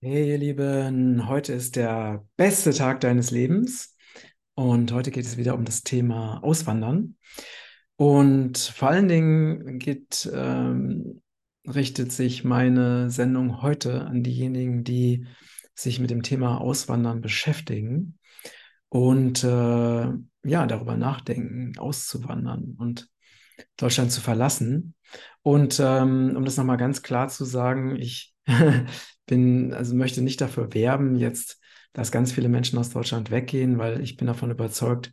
Hey, ihr Lieben, heute ist der beste Tag deines Lebens und heute geht es wieder um das Thema Auswandern. Und vor allen Dingen geht, ähm, richtet sich meine Sendung heute an diejenigen, die sich mit dem Thema Auswandern beschäftigen und äh, ja, darüber nachdenken, auszuwandern und Deutschland zu verlassen. Und ähm, um das nochmal ganz klar zu sagen, ich bin, also möchte nicht dafür werben, jetzt, dass ganz viele Menschen aus Deutschland weggehen, weil ich bin davon überzeugt,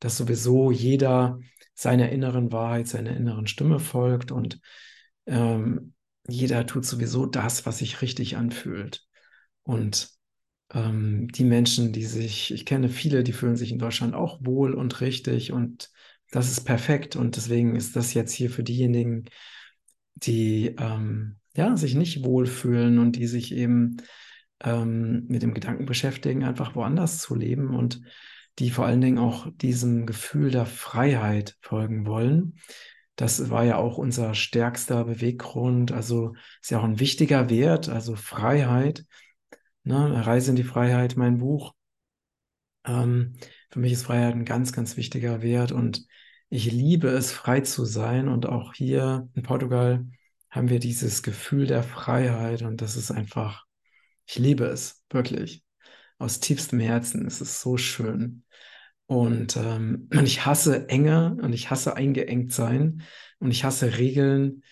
dass sowieso jeder seiner inneren Wahrheit, seiner inneren Stimme folgt und ähm, jeder tut sowieso das, was sich richtig anfühlt. Und ähm, die Menschen, die sich, ich kenne viele, die fühlen sich in Deutschland auch wohl und richtig und das ist perfekt. Und deswegen ist das jetzt hier für diejenigen, die ähm, ja, sich nicht wohlfühlen und die sich eben ähm, mit dem Gedanken beschäftigen, einfach woanders zu leben und die vor allen Dingen auch diesem Gefühl der Freiheit folgen wollen. Das war ja auch unser stärkster Beweggrund. Also ist ja auch ein wichtiger Wert, also Freiheit. Ne? Reise in die Freiheit, mein Buch. Ähm, für mich ist Freiheit ein ganz, ganz wichtiger Wert und ich liebe es, frei zu sein. Und auch hier in Portugal haben wir dieses Gefühl der Freiheit und das ist einfach, ich liebe es, wirklich. Aus tiefstem Herzen ist es so schön. Und, ähm, und ich hasse Enge und ich hasse eingeengt sein und ich hasse Regeln,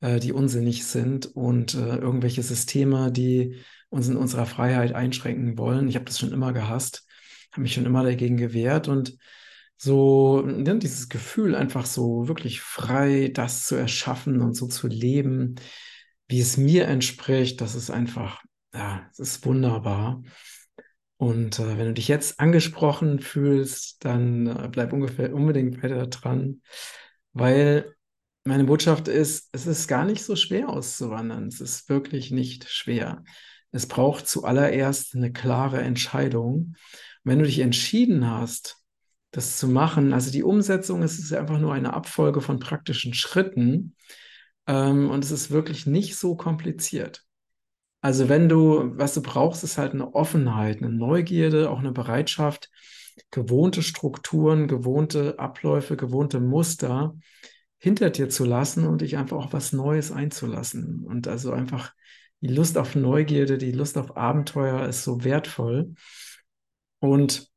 äh, die unsinnig sind und äh, irgendwelche Systeme, die uns in unserer Freiheit einschränken wollen. Ich habe das schon immer gehasst, habe mich schon immer dagegen gewehrt und so ne, dieses Gefühl, einfach so wirklich frei das zu erschaffen und so zu leben, wie es mir entspricht, das ist einfach, ja, es ist wunderbar. Und äh, wenn du dich jetzt angesprochen fühlst, dann äh, bleib ungefähr unbedingt weiter dran, weil meine Botschaft ist, es ist gar nicht so schwer auszuwandern. Es ist wirklich nicht schwer. Es braucht zuallererst eine klare Entscheidung. Und wenn du dich entschieden hast, das zu machen. Also die Umsetzung es ist einfach nur eine Abfolge von praktischen Schritten ähm, und es ist wirklich nicht so kompliziert. Also wenn du, was du brauchst, ist halt eine Offenheit, eine Neugierde, auch eine Bereitschaft, gewohnte Strukturen, gewohnte Abläufe, gewohnte Muster hinter dir zu lassen und dich einfach auch was Neues einzulassen. Und also einfach die Lust auf Neugierde, die Lust auf Abenteuer ist so wertvoll. Und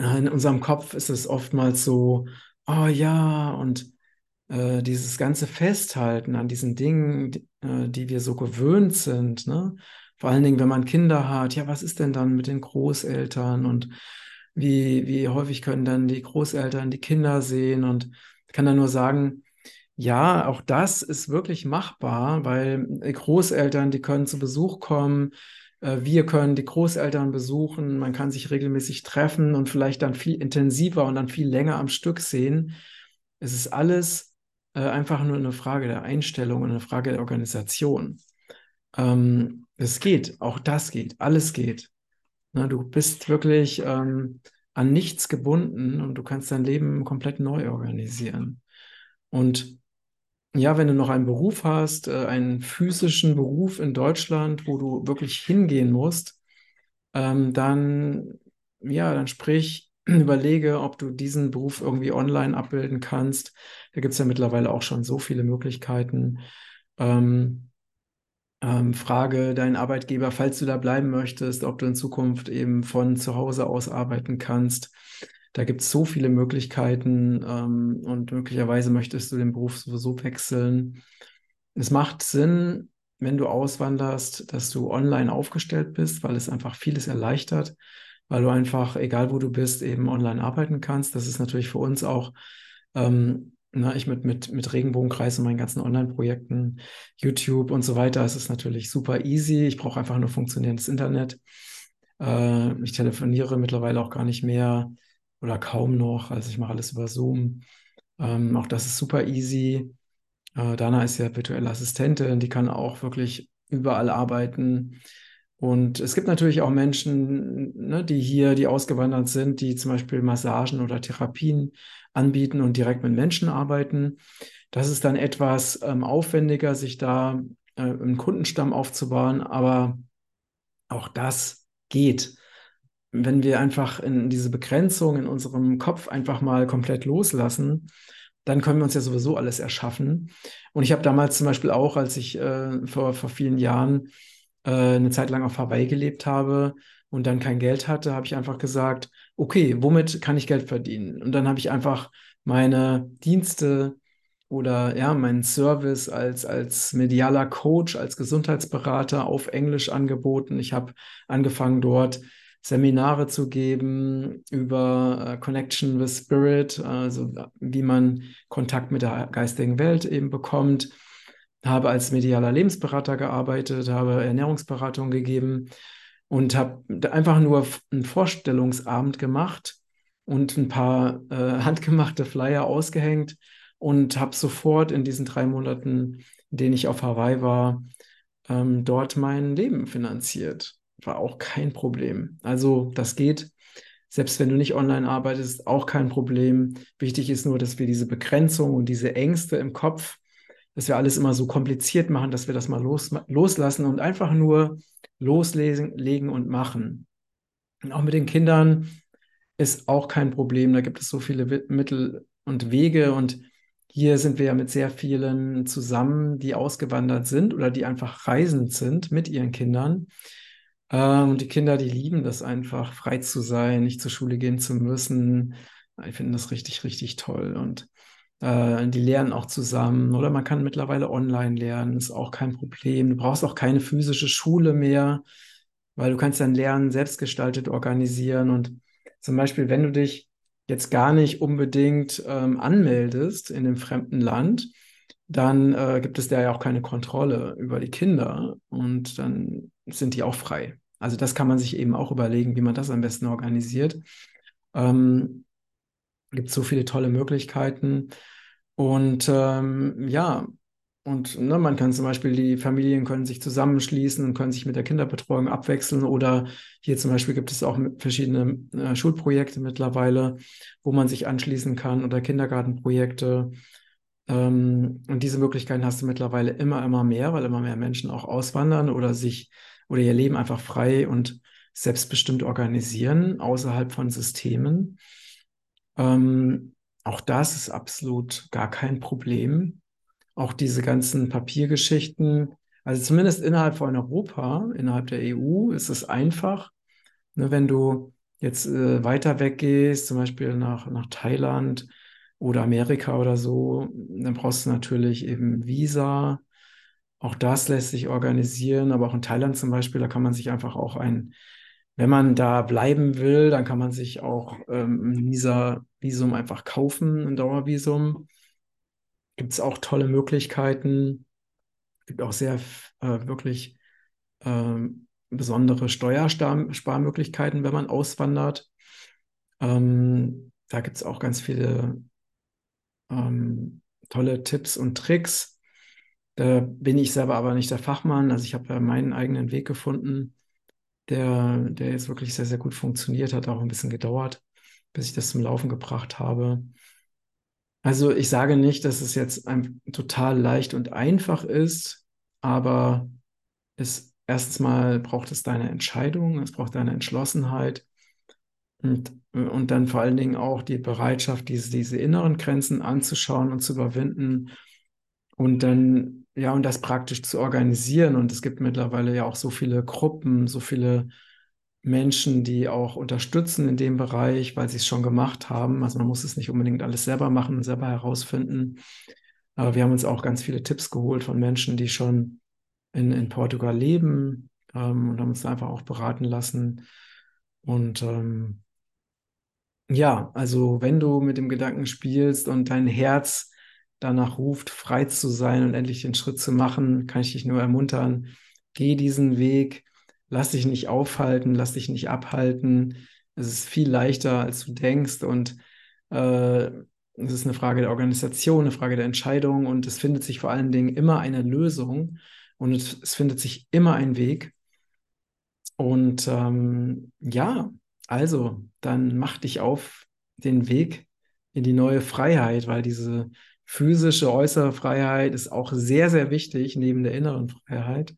in unserem Kopf ist es oftmals so, oh ja, und äh, dieses ganze Festhalten an diesen Dingen, die, äh, die wir so gewöhnt sind, ne? Vor allen Dingen, wenn man Kinder hat, ja, was ist denn dann mit den Großeltern und wie, wie häufig können dann die Großeltern die Kinder sehen? Und ich kann da nur sagen, ja, auch das ist wirklich machbar, weil Großeltern, die können zu Besuch kommen, äh, wir können die Großeltern besuchen, man kann sich regelmäßig treffen und vielleicht dann viel intensiver und dann viel länger am Stück sehen. Es ist alles äh, einfach nur eine Frage der Einstellung und eine Frage der Organisation. Ähm, es geht, auch das geht, alles geht. Na, du bist wirklich ähm, an nichts gebunden und du kannst dein Leben komplett neu organisieren. Und ja, wenn du noch einen Beruf hast, äh, einen physischen Beruf in Deutschland, wo du wirklich hingehen musst, ähm, dann, ja, dann sprich, überlege, ob du diesen Beruf irgendwie online abbilden kannst. Da gibt es ja mittlerweile auch schon so viele Möglichkeiten. Ähm, ähm, frage deinen Arbeitgeber, falls du da bleiben möchtest, ob du in Zukunft eben von zu Hause aus arbeiten kannst. Da gibt es so viele Möglichkeiten ähm, und möglicherweise möchtest du den Beruf sowieso wechseln. Es macht Sinn, wenn du auswanderst, dass du online aufgestellt bist, weil es einfach vieles erleichtert, weil du einfach, egal wo du bist, eben online arbeiten kannst. Das ist natürlich für uns auch, ähm, na, ich mit, mit, mit Regenbogenkreis und meinen ganzen Online-Projekten, YouTube und so weiter, ist es natürlich super easy. Ich brauche einfach nur funktionierendes Internet. Äh, ich telefoniere mittlerweile auch gar nicht mehr oder kaum noch. Also ich mache alles über Zoom. Ähm, auch das ist super easy. Äh, Dana ist ja virtuelle Assistentin, die kann auch wirklich überall arbeiten. Und es gibt natürlich auch Menschen, ne, die hier, die ausgewandert sind, die zum Beispiel Massagen oder Therapien anbieten und direkt mit Menschen arbeiten. Das ist dann etwas ähm, aufwendiger, sich da äh, einen Kundenstamm aufzubauen. Aber Auch das geht. Wenn wir einfach in diese Begrenzung in unserem Kopf einfach mal komplett loslassen, dann können wir uns ja sowieso alles erschaffen. Und ich habe damals zum Beispiel auch, als ich äh, vor, vor vielen Jahren äh, eine Zeit lang auf Hawaii gelebt habe und dann kein Geld hatte, habe ich einfach gesagt, okay, womit kann ich Geld verdienen? Und dann habe ich einfach meine Dienste oder ja, meinen Service als, als medialer Coach, als Gesundheitsberater auf Englisch angeboten. Ich habe angefangen dort Seminare zu geben über uh, Connection with Spirit, also wie man Kontakt mit der geistigen Welt eben bekommt. Habe als medialer Lebensberater gearbeitet, habe Ernährungsberatung gegeben und habe einfach nur einen Vorstellungsabend gemacht und ein paar äh, handgemachte Flyer ausgehängt und habe sofort in diesen drei Monaten, in denen ich auf Hawaii war, ähm, dort mein Leben finanziert. War auch kein Problem. Also das geht. Selbst wenn du nicht online arbeitest, auch kein Problem. Wichtig ist nur, dass wir diese Begrenzung und diese Ängste im Kopf, dass wir alles immer so kompliziert machen, dass wir das mal los, loslassen und einfach nur loslegen und machen. Und auch mit den Kindern ist auch kein Problem. Da gibt es so viele Mittel und Wege und hier sind wir ja mit sehr vielen zusammen, die ausgewandert sind oder die einfach reisend sind mit ihren Kindern. Äh, und die Kinder, die lieben das einfach, frei zu sein, nicht zur Schule gehen zu müssen. Ich finde das richtig, richtig toll. Und äh, die lernen auch zusammen. Oder man kann mittlerweile online lernen, ist auch kein Problem. Du brauchst auch keine physische Schule mehr, weil du kannst dein Lernen selbstgestaltet organisieren. Und zum Beispiel, wenn du dich jetzt gar nicht unbedingt ähm, anmeldest in dem fremden Land, dann äh, gibt es da ja auch keine Kontrolle über die Kinder und dann sind die auch frei. Also das kann man sich eben auch überlegen, wie man das am besten organisiert. Ähm, gibt so viele tolle Möglichkeiten. Und ähm, ja, und ne, man kann zum Beispiel, die Familien können sich zusammenschließen und können sich mit der Kinderbetreuung abwechseln. Oder hier zum Beispiel gibt es auch verschiedene äh, Schulprojekte mittlerweile, wo man sich anschließen kann oder Kindergartenprojekte. Ähm, und diese Möglichkeiten hast du mittlerweile immer, immer mehr, weil immer mehr Menschen auch auswandern oder sich oder ihr Leben einfach frei und selbstbestimmt organisieren außerhalb von Systemen. Ähm, auch das ist absolut gar kein Problem. Auch diese ganzen Papiergeschichten, also zumindest innerhalb von Europa, innerhalb der EU, ist es einfach. Ne, wenn du jetzt äh, weiter weggehst, zum Beispiel nach, nach Thailand oder Amerika oder so, dann brauchst du natürlich eben Visa. Auch das lässt sich organisieren, aber auch in Thailand zum Beispiel, da kann man sich einfach auch ein wenn man da bleiben will, dann kann man sich auch ähm, ein Visa, Visum einfach kaufen, ein Dauervisum. Gibt es auch tolle Möglichkeiten. Gibt auch sehr äh, wirklich ähm, besondere Steuersparmöglichkeiten, wenn man auswandert. Ähm, da gibt es auch ganz viele ähm, tolle Tipps und Tricks. Da bin ich selber aber nicht der Fachmann. Also ich habe meinen eigenen Weg gefunden der, der jetzt wirklich sehr, sehr gut funktioniert hat, auch ein bisschen gedauert, bis ich das zum Laufen gebracht habe. Also ich sage nicht, dass es jetzt total leicht und einfach ist, aber es erstens mal braucht es deine Entscheidung, es braucht deine Entschlossenheit und, und dann vor allen Dingen auch die Bereitschaft, diese, diese inneren Grenzen anzuschauen und zu überwinden und dann ja, und das praktisch zu organisieren. Und es gibt mittlerweile ja auch so viele Gruppen, so viele Menschen, die auch unterstützen in dem Bereich, weil sie es schon gemacht haben. Also man muss es nicht unbedingt alles selber machen und selber herausfinden. Aber wir haben uns auch ganz viele Tipps geholt von Menschen, die schon in, in Portugal leben ähm, und haben uns einfach auch beraten lassen. Und ähm, ja, also wenn du mit dem Gedanken spielst und dein Herz danach ruft, frei zu sein und endlich den Schritt zu machen, kann ich dich nur ermuntern. Geh diesen Weg, lass dich nicht aufhalten, lass dich nicht abhalten. Es ist viel leichter, als du denkst und äh, es ist eine Frage der Organisation, eine Frage der Entscheidung und es findet sich vor allen Dingen immer eine Lösung und es, es findet sich immer ein Weg. Und ähm, ja, also dann mach dich auf den Weg in die neue Freiheit, weil diese physische äußere Freiheit ist auch sehr, sehr wichtig neben der inneren Freiheit.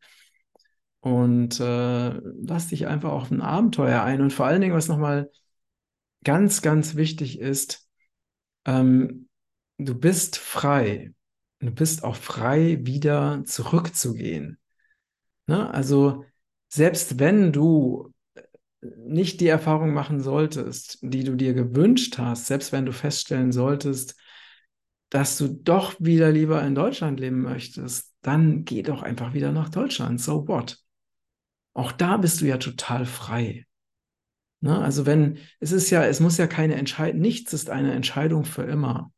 und äh, lass dich einfach auf ein Abenteuer ein. Und vor allen Dingen, was nochmal ganz, ganz wichtig ist, ähm, du bist frei. Du bist auch frei, wieder zurückzugehen. Ne? Also selbst wenn du nicht die Erfahrung machen solltest, die du dir gewünscht hast, selbst wenn du feststellen solltest, dass du doch wieder lieber in Deutschland leben möchtest, dann geh doch einfach wieder nach Deutschland. So what? Auch da bist du ja total frei. Ne? Also wenn, es ist ja, es muss ja keine Entscheidung, nichts ist eine Entscheidung für immer.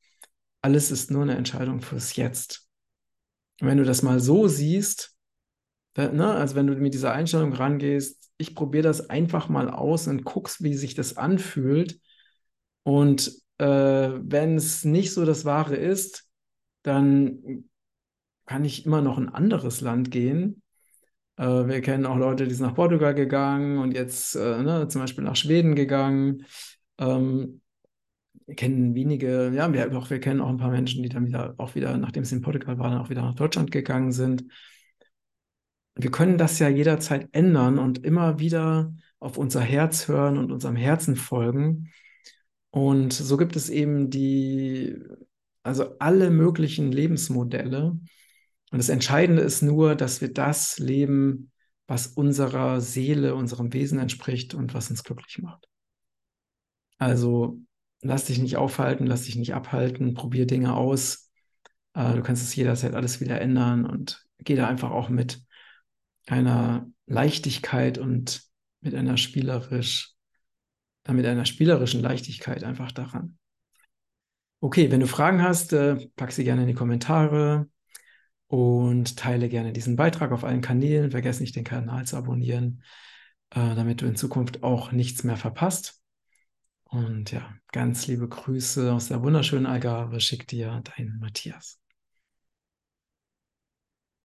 Alles ist nur eine Entscheidung fürs Jetzt. Und wenn du das mal so siehst, ne, also wenn du mit dieser Einstellung rangehst, ich probiere das einfach mal aus und guckst, wie sich das anfühlt. Und äh, wenn es nicht so das Wahre ist, dann kann ich immer noch ein anderes Land gehen. Äh, wir kennen auch Leute, die sind nach Portugal gegangen und jetzt äh, ne, zum Beispiel nach Schweden gegangen. Ähm, wir kennen wenige, ja, wir, auch, wir kennen auch ein paar Menschen, die dann wieder auch wieder, nachdem sie in Portugal waren, auch wieder nach Deutschland gegangen sind wir können das ja jederzeit ändern und immer wieder auf unser Herz hören und unserem Herzen folgen. Und so gibt es eben die, also alle möglichen Lebensmodelle. Und das Entscheidende ist nur, dass wir das leben, was unserer Seele, unserem Wesen entspricht und was uns glücklich macht. Also lass dich nicht aufhalten, lass dich nicht abhalten, probier Dinge aus. Äh, du kannst es jederzeit alles wieder ändern und geh da einfach auch mit einer Leichtigkeit und mit einer spielerisch, mit einer spielerischen Leichtigkeit einfach daran. Okay, wenn du Fragen hast, äh, pack sie gerne in die Kommentare und teile gerne diesen Beitrag auf allen Kanälen. Vergiss nicht, den Kanal zu abonnieren, äh, damit du in Zukunft auch nichts mehr verpasst. Und ja, ganz liebe Grüße aus der wunderschönen Algarve. Schick dir dein Matthias.